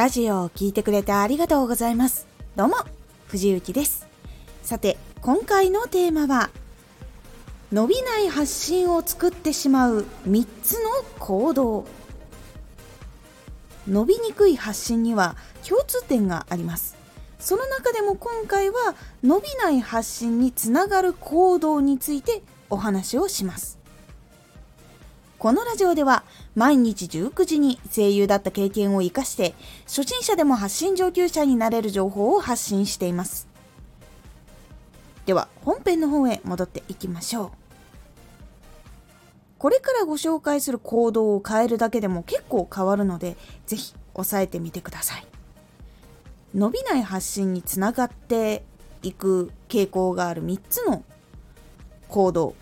ラジオを聴いてくれてありがとうございます。どうも、藤幸です。さて、今回のテーマは、伸びない発信を作ってしまう3つの行動。伸びにくい発信には共通点があります。その中でも今回は伸びない発信につながる行動についてお話をします。このラジオでは毎日19時に声優だった経験を活かして初心者でも発信上級者になれる情報を発信しています。では本編の方へ戻っていきましょう。これからご紹介する行動を変えるだけでも結構変わるのでぜひ押さえてみてください。伸びない発信につながっていく傾向がある3つの行動。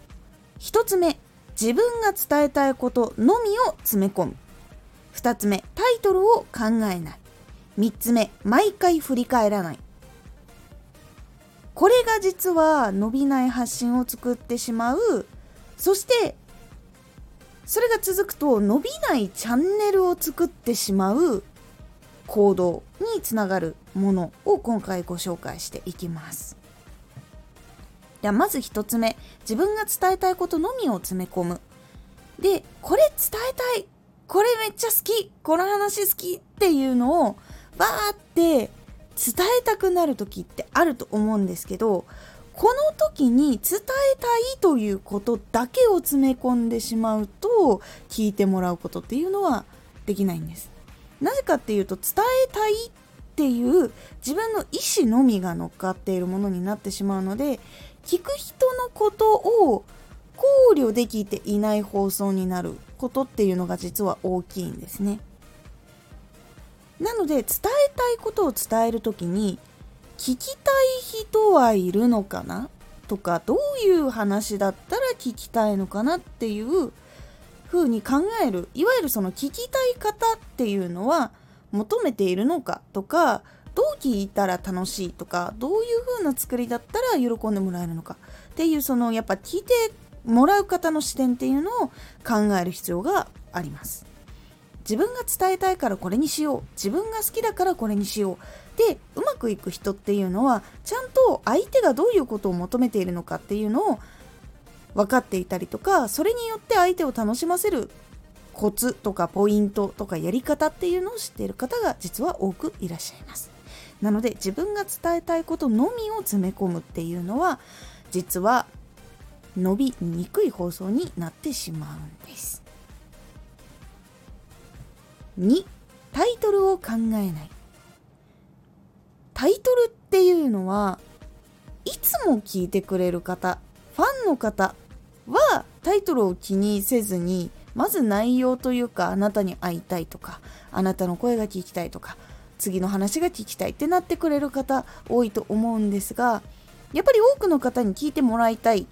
1つ目、自分が伝えたいことのみを詰め込む。2つ目タイトルを考えない。3つ目毎回振り返らない。これが実は伸びない発信を作ってしまう。そしてそれが続くと伸びないチャンネルを作ってしまう。行動につながるものを今回ご紹介していきます。ではまず1つ目。自分が伝えたいことのみを詰め込む。でこれ伝えたい。これめっちゃ好き。この話好きっていうのをバーって伝えたくなる時ってあると思うんですけどこの時に伝えたいということだけを詰め込んでしまうと聞いてもらうことっていうのはできないんです。なぜかっていうと伝えたいっていう自分の意思のみが乗っかっているものになってしまうので聞く人のことを考慮できていない放送になることっていうのが実は大きいんですね。なので伝えたいことを伝える時に聞きたい人はいるのかなとかどういう話だったら聞きたいのかなっていう風に考えるいわゆるその聞きたい方っていうのは求めているのかとかどう聞いたら楽しいとかどういう風な作りだったら喜んでもらえるのか。っていうそのやっぱ聞いてもらう方の視点っていうのを考える必要があります。自分が伝えたいからこれにしよう。自分が好きだからこれにしよう。でうまくいく人っていうのはちゃんと相手がどういうことを求めているのかっていうのを分かっていたりとかそれによって相手を楽しませるコツとかポイントとかやり方っていうのを知っている方が実は多くいらっしゃいます。なので自分が伝えたいことのみを詰め込むっていうのは実は伸びにくい放送になってしまうんです。2タイトルを考えない。タイトルっていうのはいつも聞いてくれる方ファンの方はタイトルを気にせずにまず内容というかあなたに会いたいとかあなたの声が聞きたいとか次の話が聞きたいってなってくれる方多いと思うんですがやっぱり多くの方に聞いてもらいたい。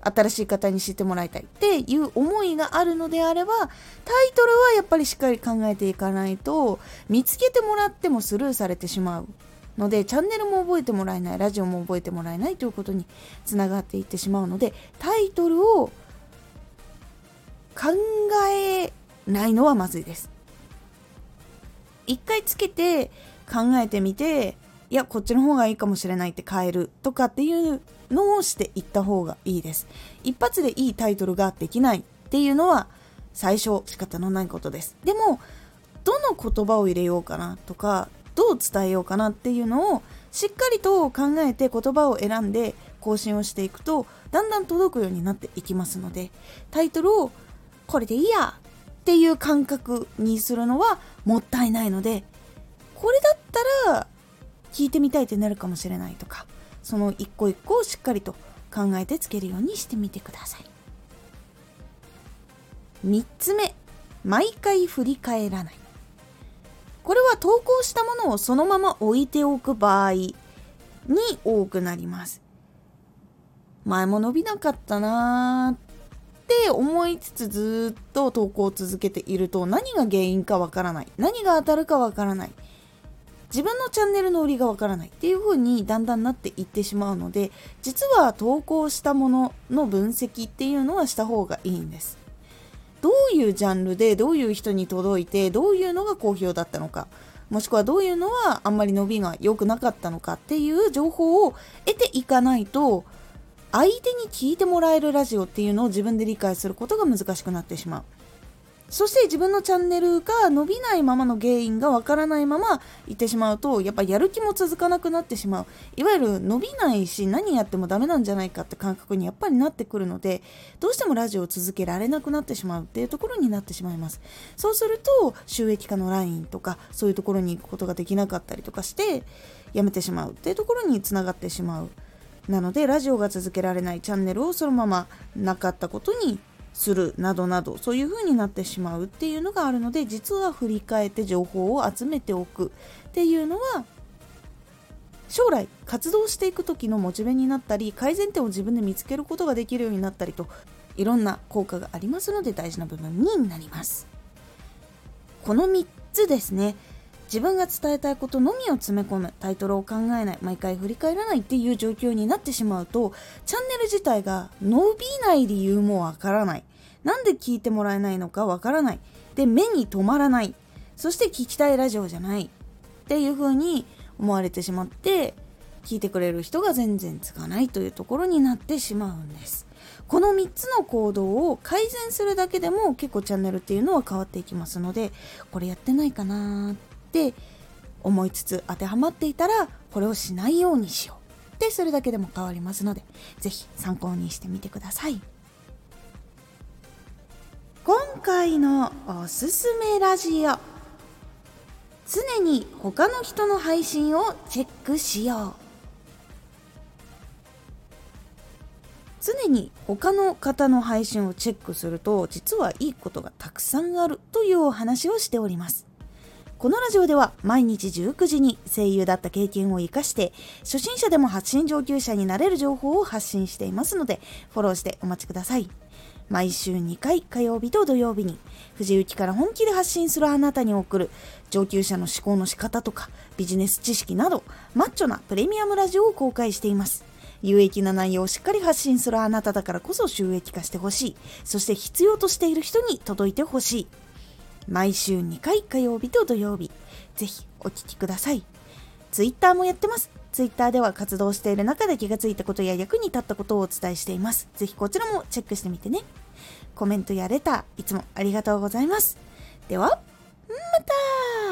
新しい方に知ってもらいたいっていう思いがあるのであればタイトルはやっぱりしっかり考えていかないと見つけてもらってもスルーされてしまうのでチャンネルも覚えてもらえないラジオも覚えてもらえないということにつながっていってしまうのでタイトルを考えないのはまずいです。一回つけて考えてみていやこっちの方がいいかもしれないって変えるとかっていうのをしていった方がいいです。一発でいいタイトルができないっていうのは最初仕方のないことです。でもどの言葉を入れようかなとかどう伝えようかなっていうのをしっかりと考えて言葉を選んで更新をしていくとだんだん届くようになっていきますのでタイトルをこれでいいやっていう感覚にするのはもったいないのでこれだったら聞いてみたいってなるかもしれないとかその一個一個をしっかりと考えてつけるようにしてみてください。3つ目毎回振り返らない。これは投稿したものをそのまま置いておく場合に多くなります。前も伸びなかったなーっって思いつつずっと投稿を続けていると何が原因かわからない。何が当たるかわからない。自分のチャンネルの売りがわからないっていう風にだんだんなっていってしまうので実は投稿したものの分析っていうのはした方がいいんです。どういうジャンルでどういう人に届いてどういうのが好評だったのかもしくはどういうのはあんまり伸びが良くなかったのかっていう情報を得ていかないと相手に聞いてもらえるラジオっていうのを自分で理解することが難しくなってしまう。そして自分のチャンネルが伸びないままの原因がわからないままいってしまうとやっぱやる気も続かなくなってしまう。いわゆる伸びないし何やってもダメなんじゃないかって感覚にやっぱりなってくるのでどうしてもラジオを続けられなくなってしまうっていうところになってしまいます。そうすると収益化のラインとかそういうところに行くことができなかったりとかしてやめてしまうっていうところにつながってしまう。なのでラジオが続けられないチャンネルをそのままなかったことにするなどなどそういう風になってしまうっていうのがあるので実は振り返って情報を集めておくっていうのは将来活動していく時のモチベになったり改善点を自分で見つけることができるようになったりといろんな効果がありますので大事な部分になります。この3つですね。自分が伝えたいことのみを詰め込む。タイトルを考えない。毎回振り返らないっていう状況になってしまうとチャンネル自体が伸びない理由もわからない。なんで聞いてもらえないのかわからない。で目に留まらない。そして聞きたいラジオじゃない。っていう風に思われてしまって聞いてくれる人が全然つかないというところになってしまうんです。この3つの行動を改善するだけでも結構チャンネルっていうのは変わっていきますのでこれやってないかなって思いつつ当てはまっていたらこれをしないようにしよう。ってするだけでも変わりますので是非参考にしてみてください。今回のおすすめラジオ。常に他の人の配信をチェックしよう。常に他の方の配信をチェックすると実はいいことがたくさんあるというお話をしております。このラジオでは毎日19時に声優だった経験を生かして初心者でも発信上級者になれる情報を発信していますのでフォローしてお待ちください。毎週2回火曜日と土曜日に藤雪から本気で発信するあなたに送る上級者の思考の仕方とかビジネス知識などマッチョなプレミアムラジオを公開しています。有益な内容をしっかり発信するあなただからこそ収益化してほしい。そして必要としている人に届いてほしい。毎週2回火曜日と土曜日ぜひお聴きください Twitter もやってますツイッターでは活動している中で気がついたことや役に立ったことをお伝えしています。ぜひこちらもチェックしてみてね。コメントやレター、いつもありがとうございます。では、また